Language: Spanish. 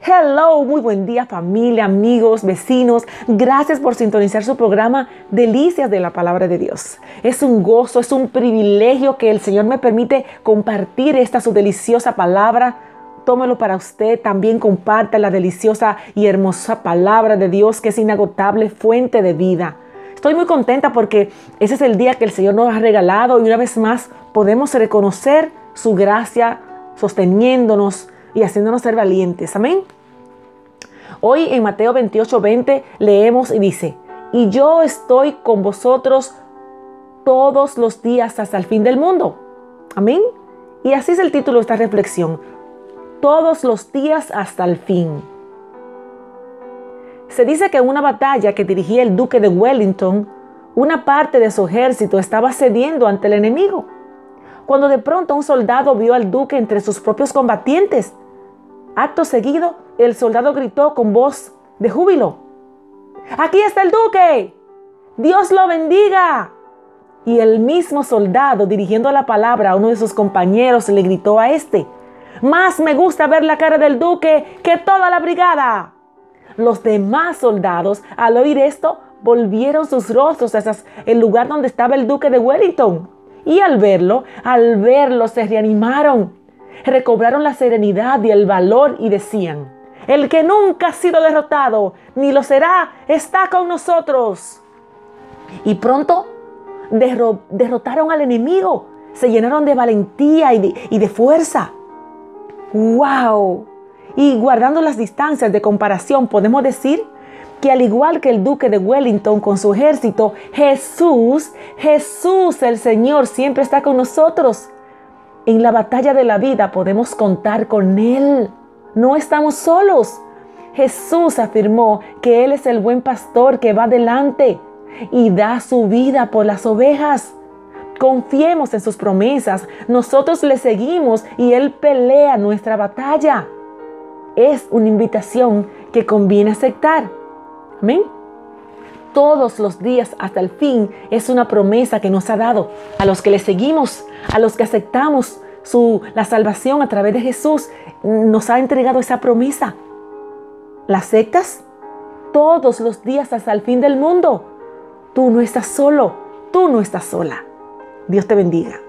Hello, muy buen día familia, amigos, vecinos. Gracias por sintonizar su programa Delicias de la Palabra de Dios. Es un gozo, es un privilegio que el Señor me permite compartir esta su deliciosa palabra. Tómelo para usted, también comparta la deliciosa y hermosa palabra de Dios que es inagotable fuente de vida. Estoy muy contenta porque ese es el día que el Señor nos ha regalado y una vez más podemos reconocer su gracia sosteniéndonos y haciéndonos ser valientes. Amén. Hoy en Mateo 28, 20 leemos y dice, y yo estoy con vosotros todos los días hasta el fin del mundo. Amén. Y así es el título de esta reflexión. Todos los días hasta el fin. Se dice que en una batalla que dirigía el duque de Wellington, una parte de su ejército estaba cediendo ante el enemigo. Cuando de pronto un soldado vio al duque entre sus propios combatientes, acto seguido el soldado gritó con voz de júbilo, aquí está el duque, Dios lo bendiga. Y el mismo soldado, dirigiendo la palabra a uno de sus compañeros, le gritó a este, más me gusta ver la cara del duque que toda la brigada. Los demás soldados, al oír esto, volvieron sus rostros hacia el lugar donde estaba el duque de Wellington. Y al verlo, al verlo, se reanimaron, recobraron la serenidad y el valor y decían, el que nunca ha sido derrotado, ni lo será, está con nosotros. Y pronto derrotaron al enemigo, se llenaron de valentía y de, fuerza. ¡Wow! Y guardando las distancias de comparación, podemos decir que al igual que el duque de Wellington con su ejército, Jesús, Jesús el Señor siempre está con nosotros. En la batalla de la vida podemos contar con Él. No estamos solos. Jesús afirmó que Él es el buen pastor que va adelante y da su vida por las ovejas. Confiemos en sus promesas. Nosotros le seguimos y Él pelea nuestra batalla es una invitación que conviene aceptar. Amén. Todos los días hasta el fin es una promesa que nos ha dado a los que le seguimos, a los que aceptamos su, la salvación a través de Jesús. Nos ha entregado esa promesa. ¿La aceptas? Todos los días hasta el fin del mundo. Tú no estás solo, tú no estás sola. Dios te bendiga.